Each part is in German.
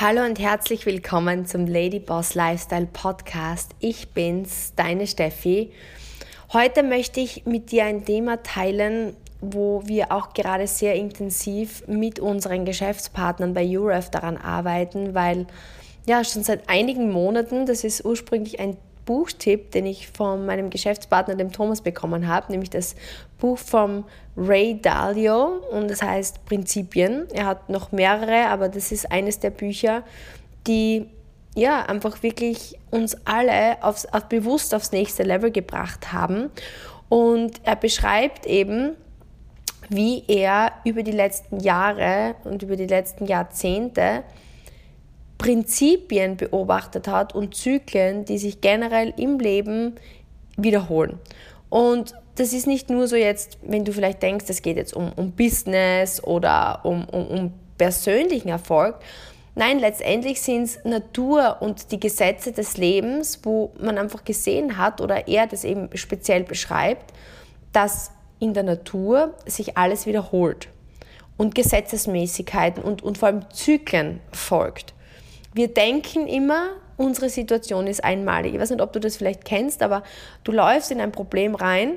Hallo und herzlich willkommen zum Lady Boss Lifestyle Podcast. Ich bin's, deine Steffi. Heute möchte ich mit dir ein Thema teilen, wo wir auch gerade sehr intensiv mit unseren Geschäftspartnern bei UREF daran arbeiten, weil ja schon seit einigen Monaten, das ist ursprünglich ein Buchtipp, den ich von meinem Geschäftspartner, dem Thomas, bekommen habe, nämlich das Buch vom Ray Dalio und das heißt Prinzipien. Er hat noch mehrere, aber das ist eines der Bücher, die ja einfach wirklich uns alle aufs, auf, bewusst aufs nächste Level gebracht haben. Und er beschreibt eben, wie er über die letzten Jahre und über die letzten Jahrzehnte Prinzipien beobachtet hat und Zyklen, die sich generell im Leben wiederholen. Und das ist nicht nur so jetzt, wenn du vielleicht denkst, es geht jetzt um, um Business oder um, um, um persönlichen Erfolg. Nein, letztendlich sind es Natur und die Gesetze des Lebens, wo man einfach gesehen hat oder er das eben speziell beschreibt, dass in der Natur sich alles wiederholt und Gesetzesmäßigkeiten und, und vor allem Zyklen folgt. Wir denken immer, unsere Situation ist einmalig. Ich weiß nicht, ob du das vielleicht kennst, aber du läufst in ein Problem rein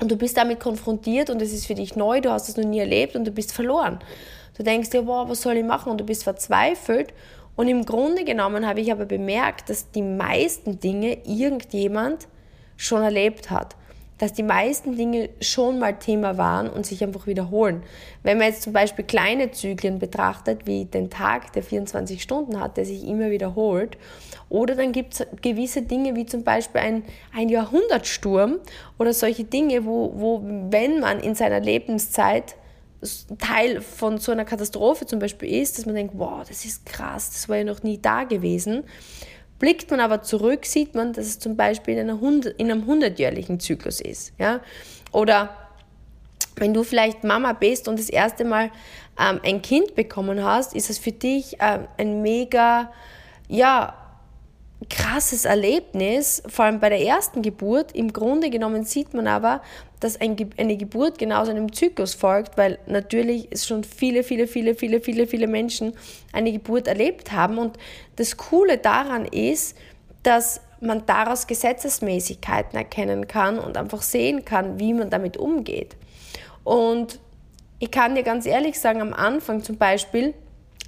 und du bist damit konfrontiert und es ist für dich neu, du hast es noch nie erlebt und du bist verloren. Du denkst dir, wow, was soll ich machen? Und du bist verzweifelt. Und im Grunde genommen habe ich aber bemerkt, dass die meisten Dinge irgendjemand schon erlebt hat dass die meisten Dinge schon mal Thema waren und sich einfach wiederholen. Wenn man jetzt zum Beispiel kleine Zyklen betrachtet, wie den Tag, der 24 Stunden hat, der sich immer wiederholt, oder dann gibt es gewisse Dinge wie zum Beispiel ein, ein Jahrhundertsturm oder solche Dinge, wo, wo, wenn man in seiner Lebenszeit Teil von so einer Katastrophe zum Beispiel ist, dass man denkt, wow, das ist krass, das war ja noch nie da gewesen, Blickt man aber zurück, sieht man, dass es zum Beispiel in, einer 100, in einem hundertjährlichen Zyklus ist. Ja? Oder wenn du vielleicht Mama bist und das erste Mal ähm, ein Kind bekommen hast, ist es für dich ähm, ein mega, ja, krasses Erlebnis, vor allem bei der ersten Geburt. Im Grunde genommen sieht man aber, dass ein, eine Geburt genauso einem Zyklus folgt, weil natürlich es schon viele, viele, viele, viele, viele, viele Menschen eine Geburt erlebt haben. Und das Coole daran ist, dass man daraus Gesetzesmäßigkeiten erkennen kann und einfach sehen kann, wie man damit umgeht. Und ich kann dir ganz ehrlich sagen, am Anfang zum Beispiel,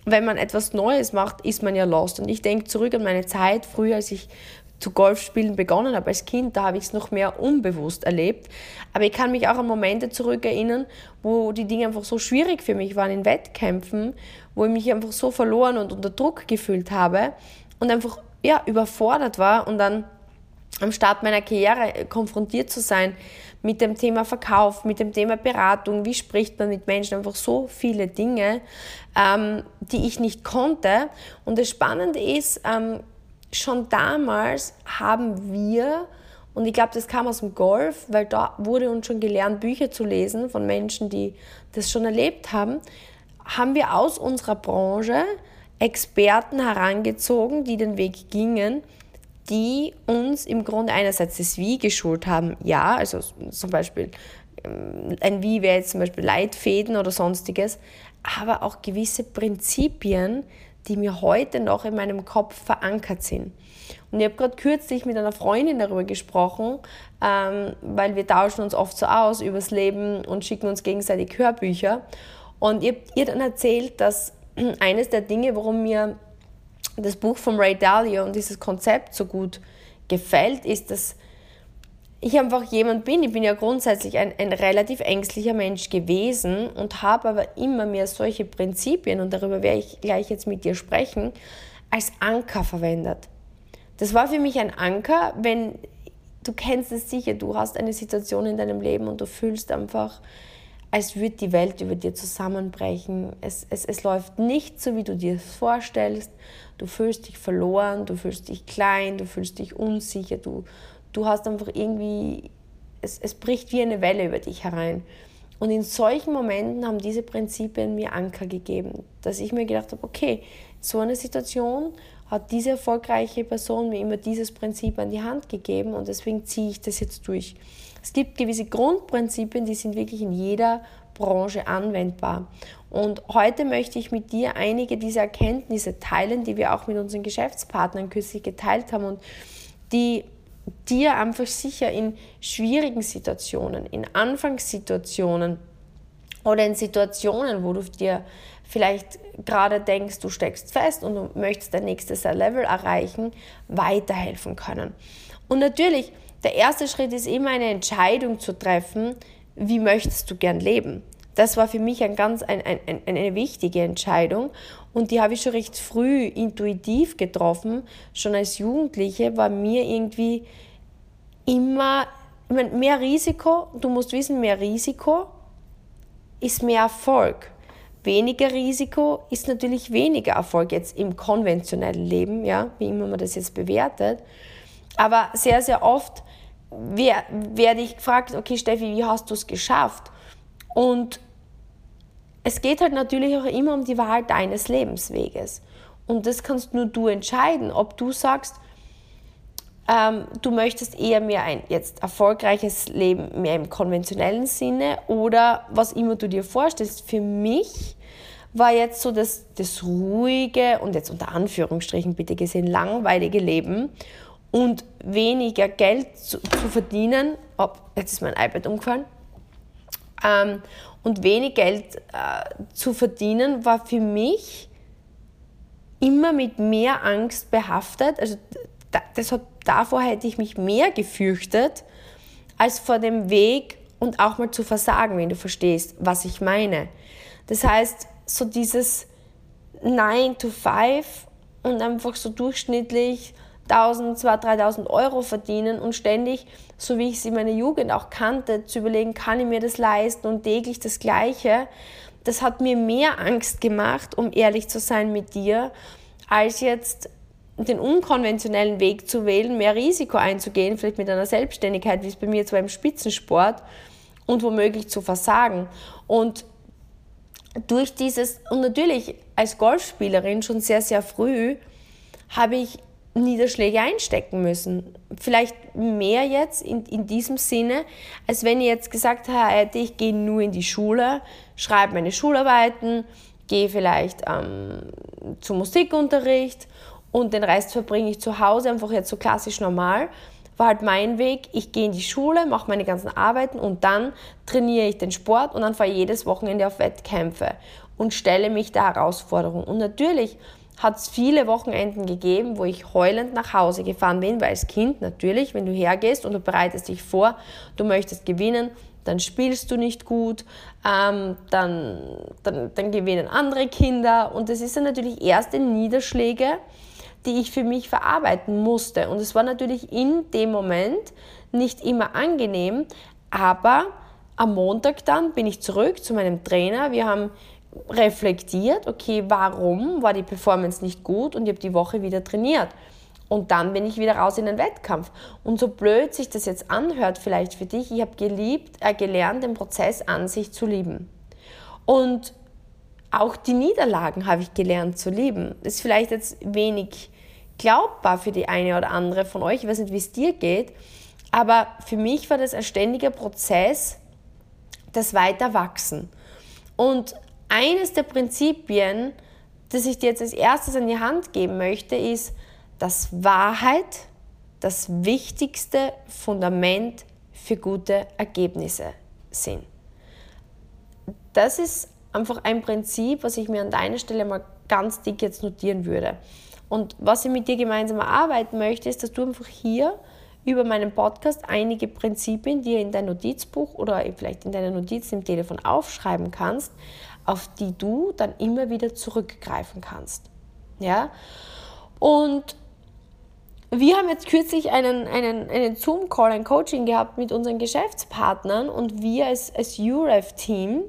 wenn man etwas Neues macht, ist man ja lost. Und ich denke zurück an meine Zeit früher, als ich zu Golfspielen begonnen habe als Kind, da habe ich es noch mehr unbewusst erlebt. Aber ich kann mich auch an Momente zurückerinnern, wo die Dinge einfach so schwierig für mich waren in Wettkämpfen, wo ich mich einfach so verloren und unter Druck gefühlt habe und einfach ja, überfordert war und dann am Start meiner Karriere konfrontiert zu sein mit dem Thema Verkauf, mit dem Thema Beratung, wie spricht man mit Menschen, einfach so viele Dinge, ähm, die ich nicht konnte. Und das Spannende ist, ähm, schon damals haben wir, und ich glaube, das kam aus dem Golf, weil da wurde uns schon gelernt, Bücher zu lesen von Menschen, die das schon erlebt haben, haben wir aus unserer Branche Experten herangezogen, die den Weg gingen, die uns im Grunde einerseits das Wie geschult haben, ja, also zum Beispiel ähm, ein Wie wäre jetzt zum Beispiel Leitfäden oder sonstiges, aber auch gewisse Prinzipien, die mir heute noch in meinem Kopf verankert sind. Und ich habe gerade kürzlich mit einer Freundin darüber gesprochen, ähm, weil wir tauschen uns oft so aus übers Leben und schicken uns gegenseitig Hörbücher. Und ich habe ihr dann erzählt, dass eines der Dinge, warum mir das Buch von Ray Dalio und dieses Konzept so gut gefällt, ist, dass ich einfach jemand bin. Ich bin ja grundsätzlich ein, ein relativ ängstlicher Mensch gewesen und habe aber immer mehr solche Prinzipien, und darüber werde ich gleich jetzt mit dir sprechen, als Anker verwendet. Das war für mich ein Anker, wenn du kennst es sicher, du hast eine Situation in deinem Leben und du fühlst einfach, als würde die Welt über dir zusammenbrechen. Es, es, es läuft nicht so, wie du dir es vorstellst. Du fühlst dich verloren, du fühlst dich klein, du fühlst dich unsicher, du, du hast einfach irgendwie, es, es bricht wie eine Welle über dich herein. Und in solchen Momenten haben diese Prinzipien mir Anker gegeben, dass ich mir gedacht habe, okay, so eine Situation hat diese erfolgreiche Person mir immer dieses Prinzip an die Hand gegeben und deswegen ziehe ich das jetzt durch. Es gibt gewisse Grundprinzipien, die sind wirklich in jeder Branche anwendbar. Und heute möchte ich mit dir einige dieser Erkenntnisse teilen, die wir auch mit unseren Geschäftspartnern kürzlich geteilt haben und die dir einfach sicher in schwierigen Situationen, in Anfangssituationen oder in Situationen, wo du dir vielleicht gerade denkst, du steckst fest und du möchtest dein nächstes Level erreichen, weiterhelfen können. Und natürlich, der erste Schritt ist immer eine Entscheidung zu treffen, wie möchtest du gern leben. Das war für mich ein ganz, ein, ein, eine wichtige Entscheidung und die habe ich schon recht früh intuitiv getroffen. Schon als Jugendliche war mir irgendwie immer, ich meine, mehr Risiko, du musst wissen, mehr Risiko ist mehr Erfolg. Weniger Risiko ist natürlich weniger Erfolg jetzt im konventionellen Leben, ja, wie immer man das jetzt bewertet. Aber sehr, sehr oft werde ich gefragt, okay Steffi, wie hast du es geschafft? Und es geht halt natürlich auch immer um die Wahl deines Lebensweges. Und das kannst nur du entscheiden, ob du sagst, ähm, du möchtest eher mehr ein jetzt erfolgreiches Leben, mehr im konventionellen Sinne oder was immer du dir vorstellst. Für mich war jetzt so das, das ruhige und jetzt unter Anführungsstrichen bitte gesehen langweilige Leben und weniger Geld zu, zu verdienen. Oh, jetzt ist mein iPad umgefallen. Ähm, und wenig Geld äh, zu verdienen war für mich immer mit mehr Angst behaftet. Also das hat, davor hätte ich mich mehr gefürchtet, als vor dem Weg und auch mal zu versagen, wenn du verstehst, was ich meine. Das heißt, so dieses 9 to 5 und einfach so durchschnittlich 1000, 2000, 3000 Euro verdienen und ständig, so wie ich es in meiner Jugend auch kannte, zu überlegen, kann ich mir das leisten und täglich das Gleiche, das hat mir mehr Angst gemacht, um ehrlich zu sein mit dir, als jetzt den unkonventionellen Weg zu wählen, mehr Risiko einzugehen, vielleicht mit einer Selbstständigkeit, wie es bei mir zwar im Spitzensport und womöglich zu versagen. Und durch dieses, und natürlich als Golfspielerin schon sehr, sehr früh, habe ich Niederschläge einstecken müssen. Vielleicht mehr jetzt in, in diesem Sinne, als wenn ich jetzt gesagt hätte, ich gehe nur in die Schule, schreibe meine Schularbeiten, gehe vielleicht ähm, zum Musikunterricht und den Rest verbringe ich zu Hause, einfach jetzt so klassisch normal. War halt mein Weg, ich gehe in die Schule, mache meine ganzen Arbeiten und dann trainiere ich den Sport und dann fahre ich jedes Wochenende auf Wettkämpfe und stelle mich der Herausforderung. Und natürlich hat es viele Wochenenden gegeben, wo ich heulend nach Hause gefahren bin, weil als Kind natürlich, wenn du hergehst und du bereitest dich vor, du möchtest gewinnen, dann spielst du nicht gut, ähm, dann, dann, dann gewinnen andere Kinder und das ist dann natürlich erste Niederschläge, die ich für mich verarbeiten musste. Und es war natürlich in dem Moment nicht immer angenehm, aber am Montag dann bin ich zurück zu meinem Trainer. Wir haben reflektiert, okay, warum war die Performance nicht gut und ich habe die Woche wieder trainiert. Und dann bin ich wieder raus in den Wettkampf. Und so blöd sich das jetzt anhört, vielleicht für dich, ich habe geliebt, äh, gelernt, den Prozess an sich zu lieben. Und auch die Niederlagen habe ich gelernt zu lieben. Ist vielleicht jetzt wenig glaubbar für die eine oder andere von euch. Ich weiß nicht, wie es dir geht. Aber für mich war das ein ständiger Prozess, das Weiterwachsen. Und eines der Prinzipien, das ich dir jetzt als erstes an die Hand geben möchte, ist, dass Wahrheit das wichtigste Fundament für gute Ergebnisse sind. Das ist einfach ein Prinzip, was ich mir an deiner Stelle mal ganz dick jetzt notieren würde. Und was ich mit dir gemeinsam erarbeiten möchte, ist, dass du einfach hier über meinen Podcast einige Prinzipien, die in dein Notizbuch oder vielleicht in deiner Notiz im Telefon aufschreiben kannst, auf die du dann immer wieder zurückgreifen kannst. Ja? Und wir haben jetzt kürzlich einen, einen, einen Zoom-Call, ein Coaching gehabt mit unseren Geschäftspartnern und wir als, als UREF-Team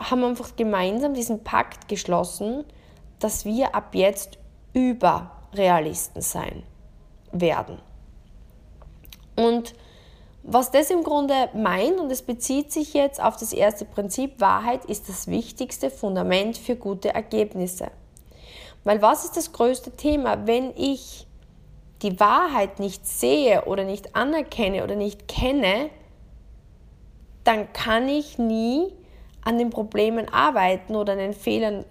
haben einfach gemeinsam diesen Pakt geschlossen, dass wir ab jetzt Überrealisten sein werden. Und was das im Grunde meint, und es bezieht sich jetzt auf das erste Prinzip, Wahrheit ist das wichtigste Fundament für gute Ergebnisse. Weil was ist das größte Thema? Wenn ich die Wahrheit nicht sehe oder nicht anerkenne oder nicht kenne, dann kann ich nie an den Problemen arbeiten oder an den Fehlern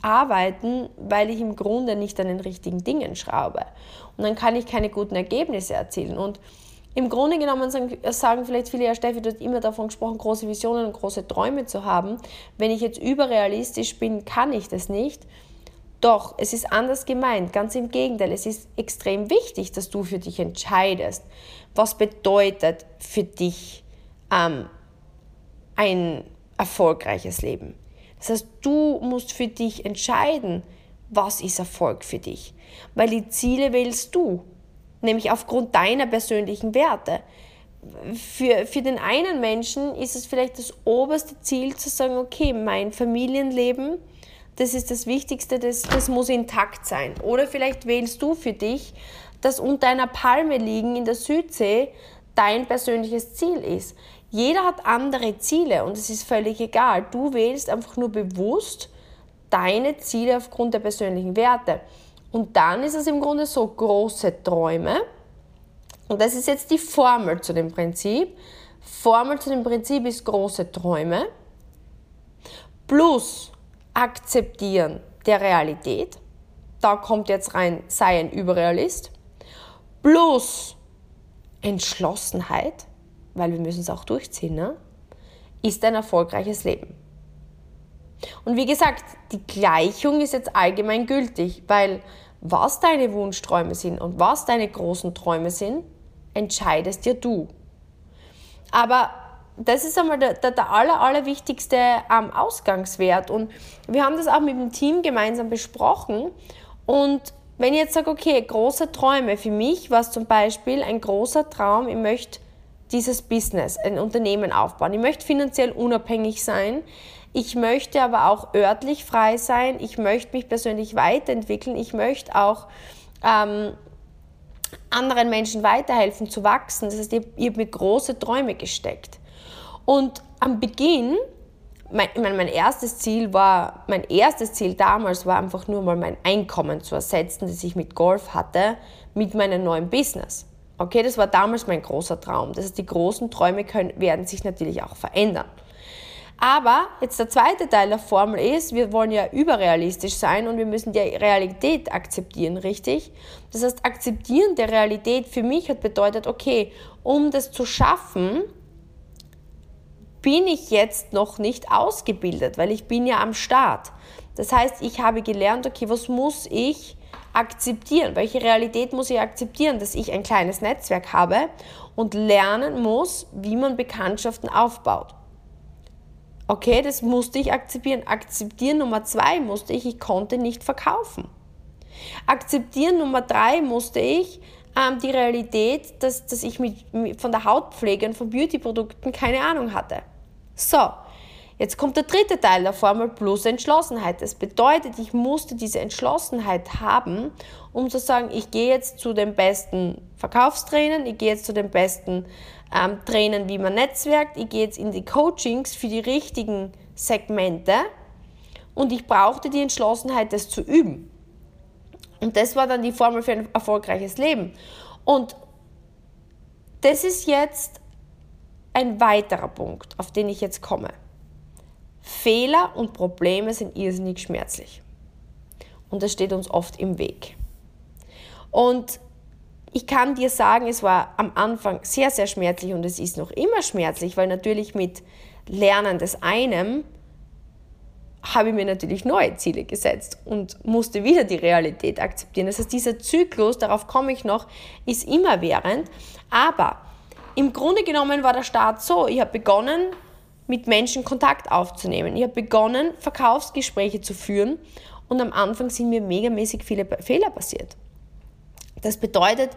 arbeiten, weil ich im Grunde nicht an den richtigen Dingen schraube. Und dann kann ich keine guten Ergebnisse erzielen. Und im Grunde genommen sagen, sagen vielleicht viele, ja Steffi, du hast immer davon gesprochen, große Visionen und große Träume zu haben. Wenn ich jetzt überrealistisch bin, kann ich das nicht. Doch, es ist anders gemeint, ganz im Gegenteil. Es ist extrem wichtig, dass du für dich entscheidest. Was bedeutet für dich ähm, ein erfolgreiches Leben? Das heißt, du musst für dich entscheiden, was ist Erfolg für dich. Weil die Ziele wählst du, nämlich aufgrund deiner persönlichen Werte. Für, für den einen Menschen ist es vielleicht das oberste Ziel zu sagen, okay, mein Familienleben, das ist das Wichtigste, das, das muss intakt sein. Oder vielleicht wählst du für dich, dass unter einer Palme liegen in der Südsee dein persönliches Ziel ist. Jeder hat andere Ziele und es ist völlig egal. Du wählst einfach nur bewusst deine Ziele aufgrund der persönlichen Werte. Und dann ist es im Grunde so große Träume. Und das ist jetzt die Formel zu dem Prinzip. Formel zu dem Prinzip ist große Träume plus Akzeptieren der Realität. Da kommt jetzt rein, sei ein Überrealist. Plus Entschlossenheit, weil wir müssen es auch durchziehen, ne? ist ein erfolgreiches Leben. Und wie gesagt, die Gleichung ist jetzt allgemein gültig, weil was deine Wunschträume sind und was deine großen Träume sind, entscheidest dir du. Aber das ist einmal der, der, der aller, allerwichtigste ähm, Ausgangswert. Und wir haben das auch mit dem Team gemeinsam besprochen. Und wenn ich jetzt sage, okay, große Träume, für mich war es zum Beispiel ein großer Traum, ich möchte dieses Business, ein Unternehmen aufbauen. Ich möchte finanziell unabhängig sein. Ich möchte aber auch örtlich frei sein. Ich möchte mich persönlich weiterentwickeln. Ich möchte auch ähm, anderen Menschen weiterhelfen zu wachsen. Das heißt, ich, ich habe mir große Träume gesteckt. Und am Beginn, mein, mein, mein erstes Ziel war, mein erstes Ziel damals war einfach nur mal mein Einkommen zu ersetzen, das ich mit Golf hatte, mit meinem neuen Business. Okay, das war damals mein großer Traum. Das heißt, die großen Träume können, werden sich natürlich auch verändern. Aber jetzt der zweite Teil der Formel ist, wir wollen ja überrealistisch sein und wir müssen die Realität akzeptieren, richtig? Das heißt, akzeptieren der Realität für mich hat bedeutet, okay, um das zu schaffen, bin ich jetzt noch nicht ausgebildet, weil ich bin ja am Start. Das heißt, ich habe gelernt, okay, was muss ich akzeptieren? Welche Realität muss ich akzeptieren? Dass ich ein kleines Netzwerk habe und lernen muss, wie man Bekanntschaften aufbaut. Okay, das musste ich akzeptieren. Akzeptieren Nummer zwei musste ich, ich konnte nicht verkaufen. Akzeptieren Nummer drei musste ich, ähm, die Realität, dass, dass ich mit, mit, von der Hautpflege und von Beautyprodukten keine Ahnung hatte. So, jetzt kommt der dritte Teil der Formel plus Entschlossenheit. Das bedeutet, ich musste diese Entschlossenheit haben, um zu sagen, ich gehe jetzt zu den besten Verkaufstrainern, ich gehe jetzt zu den besten ähm, Trainern, wie man netzwerkt, ich gehe jetzt in die Coachings für die richtigen Segmente und ich brauchte die Entschlossenheit, das zu üben. Und das war dann die Formel für ein erfolgreiches Leben. Und das ist jetzt ein weiterer Punkt, auf den ich jetzt komme. Fehler und Probleme sind irrsinnig schmerzlich. Und das steht uns oft im Weg. Und ich kann dir sagen, es war am Anfang sehr, sehr schmerzlich und es ist noch immer schmerzlich, weil natürlich mit Lernen des einen habe ich mir natürlich neue Ziele gesetzt und musste wieder die Realität akzeptieren. Das heißt, dieser Zyklus, darauf komme ich noch, ist immerwährend. Aber im Grunde genommen war der Start so, ich habe begonnen, mit Menschen Kontakt aufzunehmen. Ich habe begonnen, Verkaufsgespräche zu führen und am Anfang sind mir megamäßig viele Fehler passiert. Das bedeutet,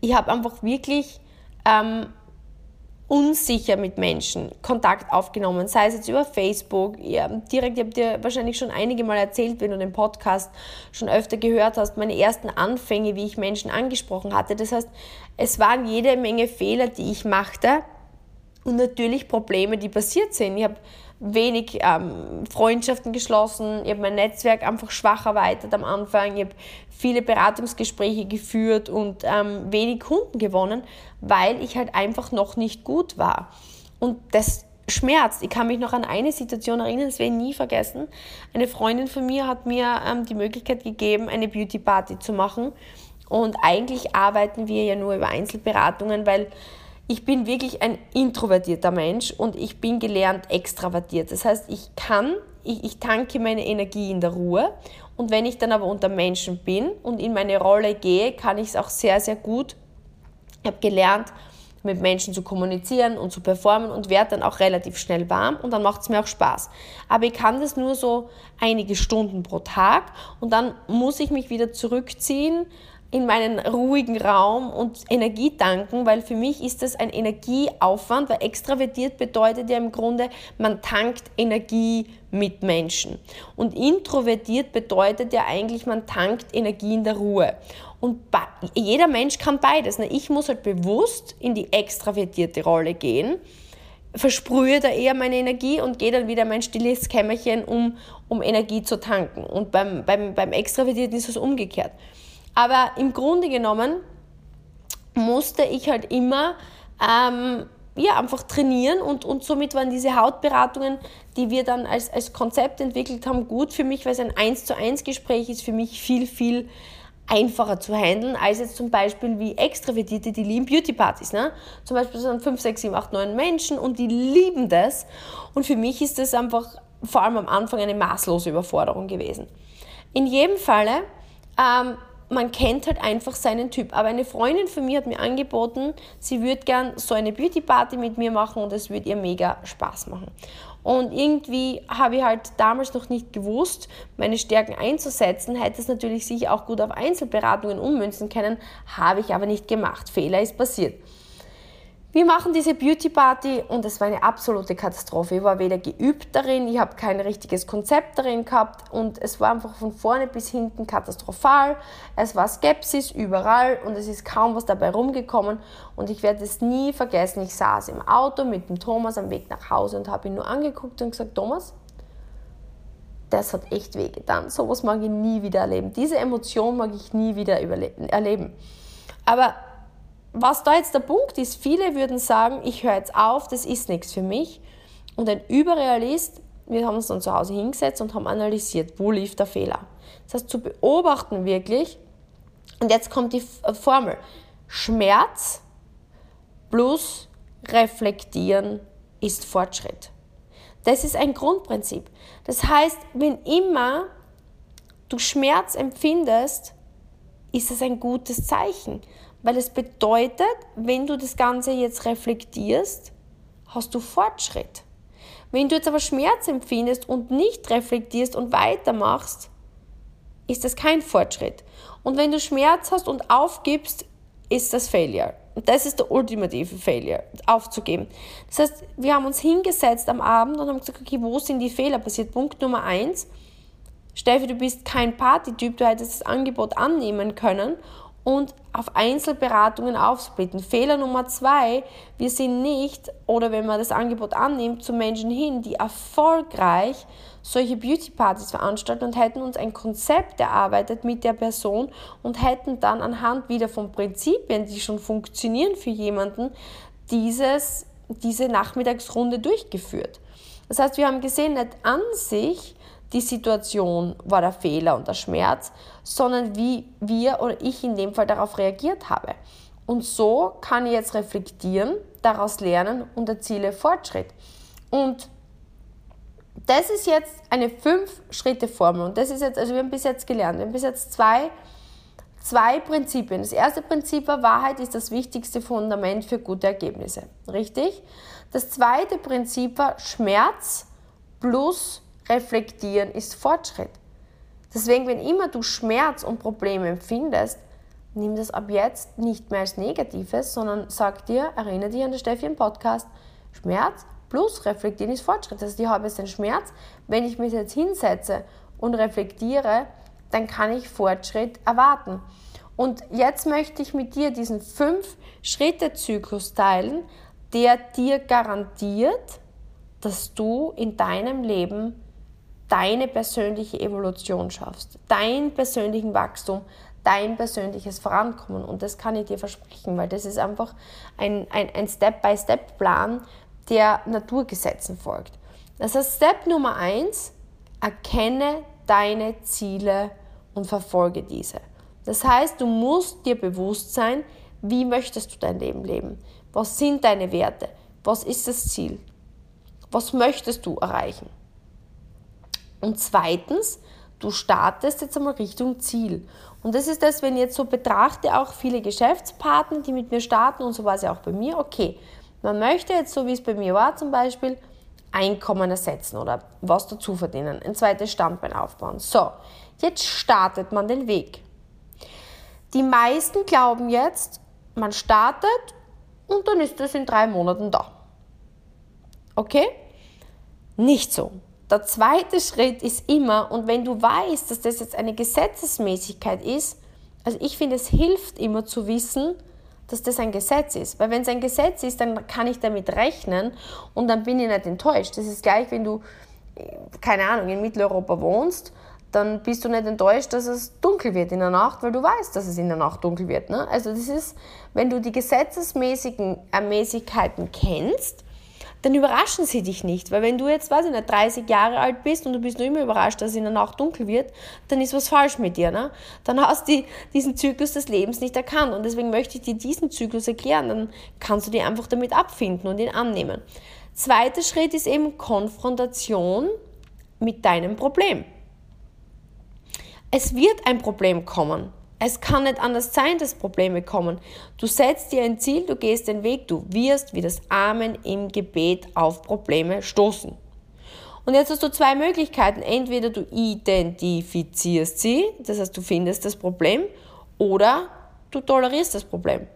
ich habe einfach wirklich ähm, unsicher mit Menschen Kontakt aufgenommen, sei es jetzt über Facebook, ja, direkt, ich habe dir wahrscheinlich schon einige Mal erzählt, wenn du den Podcast schon öfter gehört hast, meine ersten Anfänge, wie ich Menschen angesprochen hatte. Das heißt, es waren jede Menge Fehler, die ich machte und natürlich Probleme, die passiert sind. Ich habe wenig ähm, Freundschaften geschlossen, ich habe mein Netzwerk einfach schwach erweitert am Anfang, ich habe viele Beratungsgespräche geführt und ähm, wenig Kunden gewonnen, weil ich halt einfach noch nicht gut war. Und das schmerzt. Ich kann mich noch an eine Situation erinnern, das werde ich nie vergessen. Eine Freundin von mir hat mir ähm, die Möglichkeit gegeben, eine Beauty Party zu machen. Und eigentlich arbeiten wir ja nur über Einzelberatungen, weil ich bin wirklich ein introvertierter Mensch und ich bin gelernt extravertiert. Das heißt, ich kann, ich, ich tanke meine Energie in der Ruhe und wenn ich dann aber unter Menschen bin und in meine Rolle gehe, kann ich es auch sehr, sehr gut. Ich habe gelernt, mit Menschen zu kommunizieren und zu performen und werde dann auch relativ schnell warm und dann macht es mir auch Spaß. Aber ich kann das nur so einige Stunden pro Tag und dann muss ich mich wieder zurückziehen in meinen ruhigen Raum und Energie tanken, weil für mich ist das ein Energieaufwand, weil extravertiert bedeutet ja im Grunde, man tankt Energie mit Menschen. Und introvertiert bedeutet ja eigentlich, man tankt Energie in der Ruhe. Und jeder Mensch kann beides. Ne? Ich muss halt bewusst in die extravertierte Rolle gehen, versprühe da eher meine Energie und gehe dann wieder in mein stilles Kämmerchen, um, um Energie zu tanken. Und beim, beim, beim Extravertierten ist es umgekehrt. Aber im Grunde genommen musste ich halt immer ähm, ja, einfach trainieren und, und somit waren diese Hautberatungen, die wir dann als, als Konzept entwickelt haben, gut für mich, weil es ein 1 zu 1 Gespräch ist, für mich viel, viel einfacher zu handeln, als jetzt zum Beispiel wie Extravertierte, die lieben Beauty-Partys. Ne? Zum Beispiel sind 5, 6, 7, 8, 9 Menschen und die lieben das. Und für mich ist das einfach vor allem am Anfang eine maßlose Überforderung gewesen. In jedem Falle ähm, man kennt halt einfach seinen Typ. Aber eine Freundin von mir hat mir angeboten, sie würde gern so eine Beauty Party mit mir machen und es würde ihr mega Spaß machen. Und irgendwie habe ich halt damals noch nicht gewusst, meine Stärken einzusetzen, hätte es natürlich sich auch gut auf Einzelberatungen ummünzen können, habe ich aber nicht gemacht. Fehler ist passiert. Wir machen diese Beauty Party und es war eine absolute Katastrophe. Ich war weder geübt darin, ich habe kein richtiges Konzept darin gehabt und es war einfach von vorne bis hinten katastrophal. Es war Skepsis überall und es ist kaum was dabei rumgekommen und ich werde es nie vergessen. Ich saß im Auto mit dem Thomas am Weg nach Hause und habe ihn nur angeguckt und gesagt, Thomas, das hat echt wehgetan. Sowas mag ich nie wieder erleben. Diese Emotion mag ich nie wieder erleben. Aber was da jetzt der Punkt ist, viele würden sagen, ich höre jetzt auf, das ist nichts für mich. Und ein Überrealist, wir haben uns dann zu Hause hingesetzt und haben analysiert, wo lief der Fehler. Das heißt, zu beobachten wirklich, und jetzt kommt die äh, Formel, Schmerz plus reflektieren ist Fortschritt. Das ist ein Grundprinzip. Das heißt, wenn immer du Schmerz empfindest, ist es ein gutes Zeichen. Weil es bedeutet, wenn du das Ganze jetzt reflektierst, hast du Fortschritt. Wenn du jetzt aber Schmerz empfindest und nicht reflektierst und weitermachst, ist das kein Fortschritt. Und wenn du Schmerz hast und aufgibst, ist das Failure. Und das ist der ultimative Failure, aufzugeben. Das heißt, wir haben uns hingesetzt am Abend und haben gesagt, okay, wo sind die Fehler passiert? Punkt Nummer eins, Steffi, du bist kein Partytyp, du hättest das Angebot annehmen können und auf Einzelberatungen aufsplitten. Fehler Nummer zwei, wir sind nicht, oder wenn man das Angebot annimmt, zu Menschen hin, die erfolgreich solche Beauty-Partys veranstalten und hätten uns ein Konzept erarbeitet mit der Person und hätten dann anhand wieder von Prinzipien, die schon funktionieren für jemanden, dieses, diese Nachmittagsrunde durchgeführt. Das heißt, wir haben gesehen, nicht an sich die Situation war der Fehler und der Schmerz, sondern wie wir oder ich in dem Fall darauf reagiert habe. Und so kann ich jetzt reflektieren, daraus lernen und erziele Fortschritt. Und das ist jetzt eine Fünf-Schritte-Formel. Und das ist jetzt, also wir haben bis jetzt gelernt, wir haben bis jetzt zwei, zwei Prinzipien. Das erste Prinzip war, Wahrheit ist das wichtigste Fundament für gute Ergebnisse. Richtig? Das zweite Prinzip war Schmerz plus Reflektieren ist Fortschritt. Deswegen, wenn immer du Schmerz und Probleme empfindest, nimm das ab jetzt nicht mehr als Negatives, sondern sag dir, erinnere dich an den Steffi im Podcast, Schmerz plus Reflektieren ist Fortschritt. Das heißt, ich habe jetzt den Schmerz, wenn ich mich jetzt hinsetze und reflektiere, dann kann ich Fortschritt erwarten. Und jetzt möchte ich mit dir diesen fünf-Schritte-Zyklus teilen, der dir garantiert, dass du in deinem Leben deine persönliche Evolution schaffst, dein persönlichen Wachstum, dein persönliches Vorankommen. Und das kann ich dir versprechen, weil das ist einfach ein, ein, ein Step-by-Step-Plan, der Naturgesetzen folgt. Das heißt, Step Nummer eins, erkenne deine Ziele und verfolge diese. Das heißt, du musst dir bewusst sein, wie möchtest du dein Leben leben? Was sind deine Werte? Was ist das Ziel? Was möchtest du erreichen? Und zweitens, du startest jetzt einmal Richtung Ziel. Und das ist das, wenn ich jetzt so betrachte, auch viele Geschäftspartner, die mit mir starten und so war es ja auch bei mir, okay, man möchte jetzt, so wie es bei mir war zum Beispiel, Einkommen ersetzen oder was dazu verdienen, ein zweites Standbein aufbauen. So, jetzt startet man den Weg. Die meisten glauben jetzt, man startet und dann ist das in drei Monaten da. Okay? Nicht so. Der zweite Schritt ist immer, und wenn du weißt, dass das jetzt eine Gesetzesmäßigkeit ist, also ich finde, es hilft immer zu wissen, dass das ein Gesetz ist. Weil wenn es ein Gesetz ist, dann kann ich damit rechnen und dann bin ich nicht enttäuscht. Das ist gleich, wenn du, keine Ahnung, in Mitteleuropa wohnst, dann bist du nicht enttäuscht, dass es dunkel wird in der Nacht, weil du weißt, dass es in der Nacht dunkel wird. Ne? Also das ist, wenn du die gesetzesmäßigen Ermäßigkeiten kennst, dann überraschen sie dich nicht. Weil wenn du jetzt, weiß ich nicht, 30 Jahre alt bist und du bist nur immer überrascht, dass in der Nacht dunkel wird, dann ist was falsch mit dir. Ne? Dann hast du diesen Zyklus des Lebens nicht erkannt. Und deswegen möchte ich dir diesen Zyklus erklären. Dann kannst du dich einfach damit abfinden und ihn annehmen. Zweiter Schritt ist eben Konfrontation mit deinem Problem. Es wird ein Problem kommen. Es kann nicht anders sein, dass Probleme kommen. Du setzt dir ein Ziel, du gehst den Weg, du wirst wie das Amen im Gebet auf Probleme stoßen. Und jetzt hast du zwei Möglichkeiten. Entweder du identifizierst sie, das heißt du findest das Problem, oder du tolerierst das Problem.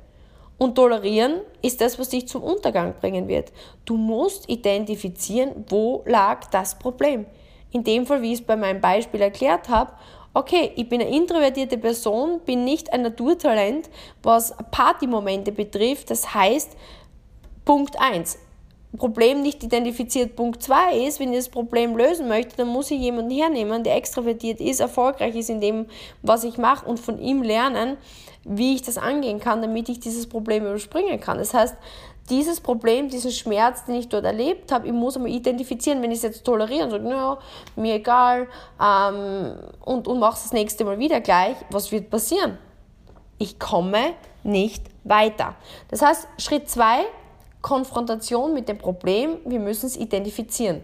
Und tolerieren ist das, was dich zum Untergang bringen wird. Du musst identifizieren, wo lag das Problem. In dem Fall, wie ich es bei meinem Beispiel erklärt habe, okay, ich bin eine introvertierte Person, bin nicht ein Naturtalent, was Partymomente betrifft. Das heißt, Punkt 1, Problem nicht identifiziert. Punkt 2 ist, wenn ich das Problem lösen möchte, dann muss ich jemanden hernehmen, der extrovertiert ist, erfolgreich ist in dem, was ich mache und von ihm lernen, wie ich das angehen kann, damit ich dieses Problem überspringen kann. Das heißt, dieses Problem, diesen Schmerz, den ich dort erlebt habe, ich muss einmal identifizieren, wenn ich es jetzt toleriere und sage, naja, mir egal ähm, und, und mache es das nächste Mal wieder gleich, was wird passieren? Ich komme nicht weiter. Das heißt, Schritt 2, Konfrontation mit dem Problem, wir müssen es identifizieren.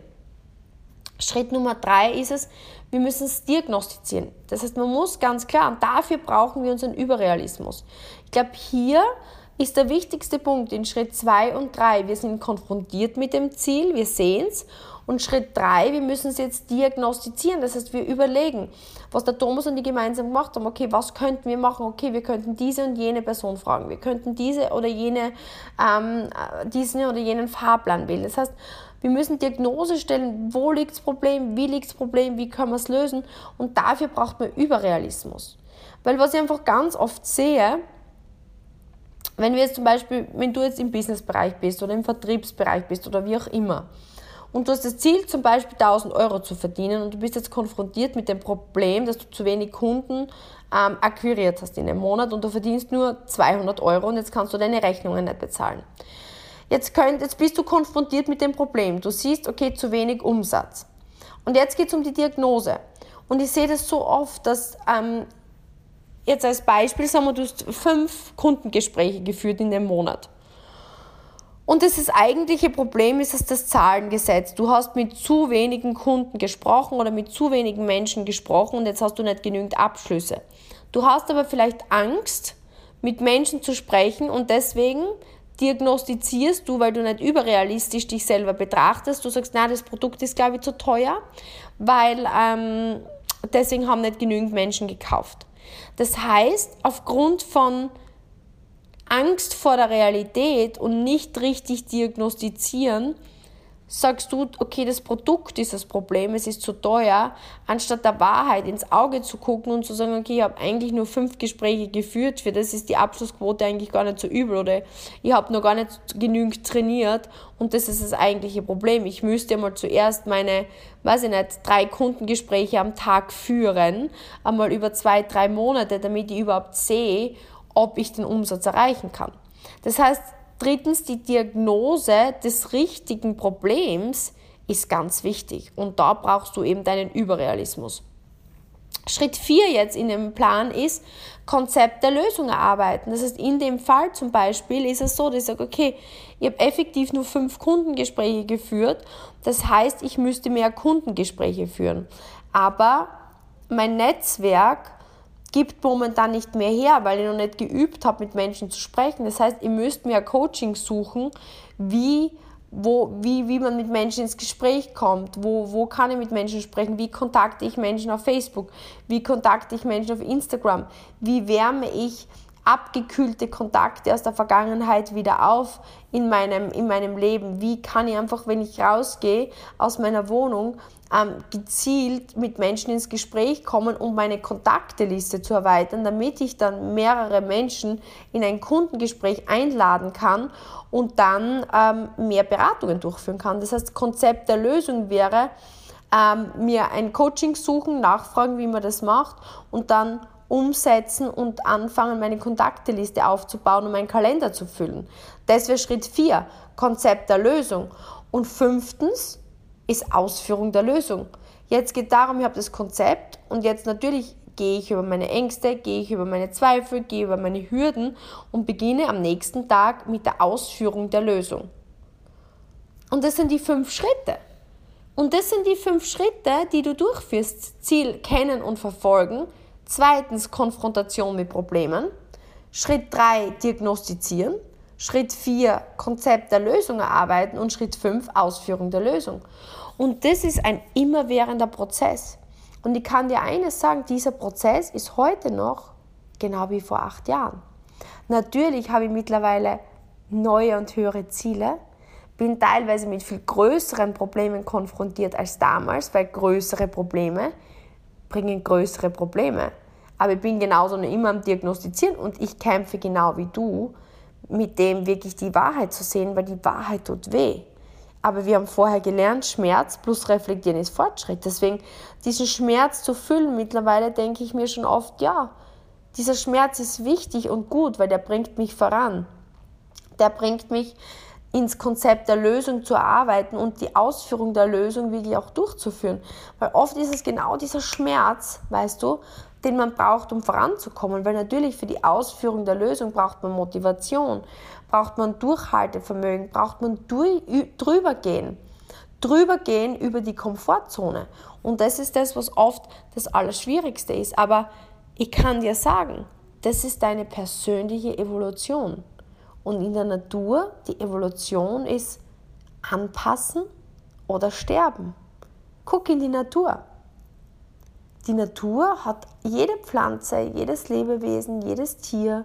Schritt Nummer 3 ist es, wir müssen es diagnostizieren. Das heißt, man muss ganz klar, und dafür brauchen wir unseren Überrealismus. Ich glaube, hier ist der wichtigste Punkt in Schritt 2 und 3. Wir sind konfrontiert mit dem Ziel, wir sehen es. Und Schritt 3, wir müssen es jetzt diagnostizieren. Das heißt, wir überlegen, was der Thomas und die gemeinsam gemacht haben. Okay, was könnten wir machen? Okay, wir könnten diese und jene Person fragen. Wir könnten diese oder jene, ähm, diesen oder jenen Fahrplan wählen. Das heißt, wir müssen Diagnose stellen, wo liegt das Problem, wie liegt das Problem, wie können wir es lösen. Und dafür braucht man Überrealismus. Weil was ich einfach ganz oft sehe, wenn wir jetzt zum Beispiel, wenn du jetzt im Businessbereich bist oder im Vertriebsbereich bist oder wie auch immer, und du hast das Ziel, zum Beispiel 1000 Euro zu verdienen und du bist jetzt konfrontiert mit dem Problem, dass du zu wenig Kunden ähm, akquiriert hast in einem Monat und du verdienst nur 200 Euro und jetzt kannst du deine Rechnungen nicht bezahlen. Jetzt, könnt, jetzt bist du konfrontiert mit dem Problem. Du siehst, okay, zu wenig Umsatz. Und jetzt geht es um die Diagnose. Und ich sehe das so oft, dass ähm, jetzt als Beispiel sagen wir, du hast fünf Kundengespräche geführt in dem Monat. Und das, das eigentliche Problem ist, dass das Zahlengesetz. Du hast mit zu wenigen Kunden gesprochen oder mit zu wenigen Menschen gesprochen und jetzt hast du nicht genügend Abschlüsse. Du hast aber vielleicht Angst, mit Menschen zu sprechen und deswegen diagnostizierst du, weil du nicht überrealistisch dich selber betrachtest. Du sagst, na, das Produkt ist, glaube ich, zu teuer, weil ähm, deswegen haben nicht genügend Menschen gekauft. Das heißt, aufgrund von Angst vor der Realität und nicht richtig diagnostizieren, sagst du, okay, das Produkt ist das Problem, es ist zu teuer, anstatt der Wahrheit ins Auge zu gucken und zu sagen, okay, ich habe eigentlich nur fünf Gespräche geführt, für das ist die Abschlussquote eigentlich gar nicht so übel oder ich habe noch gar nicht genügend trainiert und das ist das eigentliche Problem. Ich müsste mal zuerst meine, weiß ich nicht, drei Kundengespräche am Tag führen, einmal über zwei, drei Monate, damit ich überhaupt sehe, ob ich den Umsatz erreichen kann. Das heißt, drittens, die Diagnose des richtigen Problems ist ganz wichtig. Und da brauchst du eben deinen Überrealismus. Schritt 4 jetzt in dem Plan ist, Konzept der Lösung erarbeiten. Das heißt, in dem Fall zum Beispiel ist es so, dass ich sage, okay, ich habe effektiv nur fünf Kundengespräche geführt. Das heißt, ich müsste mehr Kundengespräche führen. Aber mein Netzwerk gibt momentan nicht mehr her, weil ich noch nicht geübt habe, mit Menschen zu sprechen. Das heißt, ihr müsst mir Coaching suchen, wie wo, wie, wie man mit Menschen ins Gespräch kommt, wo, wo kann ich mit Menschen sprechen, wie kontakte ich Menschen auf Facebook, wie kontakte ich Menschen auf Instagram, wie wärme ich abgekühlte Kontakte aus der Vergangenheit wieder auf in meinem, in meinem Leben, wie kann ich einfach, wenn ich rausgehe aus meiner Wohnung, ähm, gezielt mit Menschen ins Gespräch kommen, um meine Kontakteliste zu erweitern, damit ich dann mehrere Menschen in ein Kundengespräch einladen kann und dann ähm, mehr Beratungen durchführen kann. Das heißt, Konzept der Lösung wäre, ähm, mir ein Coaching suchen, nachfragen, wie man das macht und dann umsetzen und anfangen, meine Kontakteliste aufzubauen und meinen Kalender zu füllen. Das wäre Schritt 4, Konzept der Lösung. Und fünftens, ist Ausführung der Lösung. Jetzt geht darum, ich habe das Konzept und jetzt natürlich gehe ich über meine Ängste, gehe ich über meine Zweifel, gehe über meine Hürden und beginne am nächsten Tag mit der Ausführung der Lösung. Und das sind die fünf Schritte. Und das sind die fünf Schritte, die du durchführst. Ziel kennen und verfolgen. Zweitens Konfrontation mit Problemen. Schritt drei Diagnostizieren. Schritt 4 Konzept der Lösung erarbeiten und Schritt 5 Ausführung der Lösung. Und das ist ein immerwährender Prozess. Und ich kann dir eines sagen, dieser Prozess ist heute noch genau wie vor acht Jahren. Natürlich habe ich mittlerweile neue und höhere Ziele, bin teilweise mit viel größeren Problemen konfrontiert als damals, weil größere Probleme bringen größere Probleme. Aber ich bin genauso immer am Diagnostizieren und ich kämpfe genau wie du mit dem wirklich die Wahrheit zu sehen, weil die Wahrheit tut weh. Aber wir haben vorher gelernt, Schmerz plus Reflektieren ist Fortschritt. Deswegen diesen Schmerz zu füllen, mittlerweile denke ich mir schon oft, ja, dieser Schmerz ist wichtig und gut, weil der bringt mich voran. Der bringt mich ins Konzept der Lösung zu erarbeiten und die Ausführung der Lösung wirklich auch durchzuführen. Weil oft ist es genau dieser Schmerz, weißt du, den man braucht, um voranzukommen. Weil natürlich für die Ausführung der Lösung braucht man Motivation, braucht man Durchhaltevermögen, braucht man drüber gehen. Drüber gehen über die Komfortzone. Und das ist das, was oft das Allerschwierigste ist. Aber ich kann dir sagen, das ist deine persönliche Evolution. Und in der Natur, die Evolution ist anpassen oder sterben. Guck in die Natur. Die Natur hat jede Pflanze, jedes Lebewesen, jedes Tier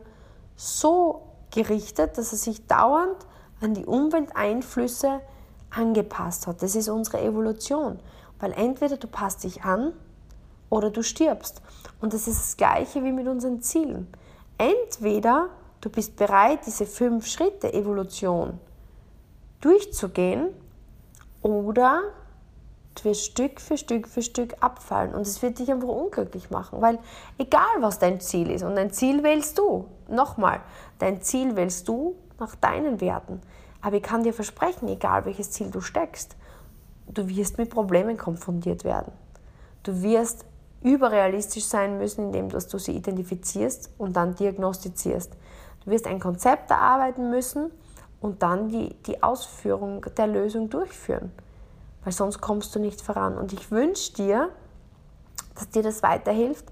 so gerichtet, dass es sich dauernd an die Umwelteinflüsse angepasst hat. Das ist unsere Evolution. Weil entweder du passt dich an oder du stirbst. Und das ist das gleiche wie mit unseren Zielen. Entweder du bist bereit, diese fünf Schritte Evolution durchzugehen oder Wirst Stück für Stück für Stück abfallen und es wird dich einfach unglücklich machen, weil egal was dein Ziel ist und dein Ziel wählst du, nochmal, dein Ziel wählst du nach deinen Werten. Aber ich kann dir versprechen, egal welches Ziel du steckst, du wirst mit Problemen konfrontiert werden. Du wirst überrealistisch sein müssen, indem du sie identifizierst und dann diagnostizierst. Du wirst ein Konzept erarbeiten müssen und dann die, die Ausführung der Lösung durchführen weil sonst kommst du nicht voran. Und ich wünsche dir, dass dir das weiterhilft.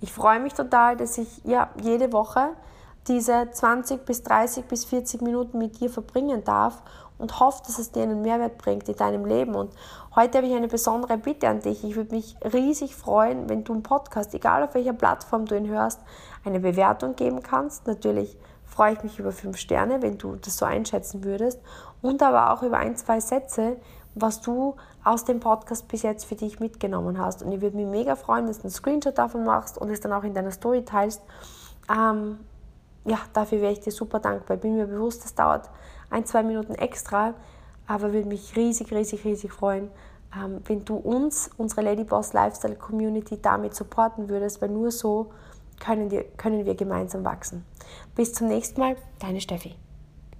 Ich freue mich total, dass ich ja, jede Woche diese 20 bis 30 bis 40 Minuten mit dir verbringen darf und hoffe, dass es dir einen Mehrwert bringt in deinem Leben. Und heute habe ich eine besondere Bitte an dich. Ich würde mich riesig freuen, wenn du einen Podcast, egal auf welcher Plattform du ihn hörst, eine Bewertung geben kannst. Natürlich freue ich mich über fünf Sterne, wenn du das so einschätzen würdest. Und aber auch über ein, zwei Sätze, was du aus dem Podcast bis jetzt für dich mitgenommen hast. Und ich würde mich mega freuen, wenn du einen Screenshot davon machst und es dann auch in deiner Story teilst. Ähm, ja, dafür wäre ich dir super dankbar. Ich bin mir bewusst, das dauert ein, zwei Minuten extra, aber würde mich riesig, riesig, riesig freuen, ähm, wenn du uns, unsere Ladyboss Lifestyle Community, damit supporten würdest, weil nur so können wir, können wir gemeinsam wachsen. Bis zum nächsten Mal, deine Steffi.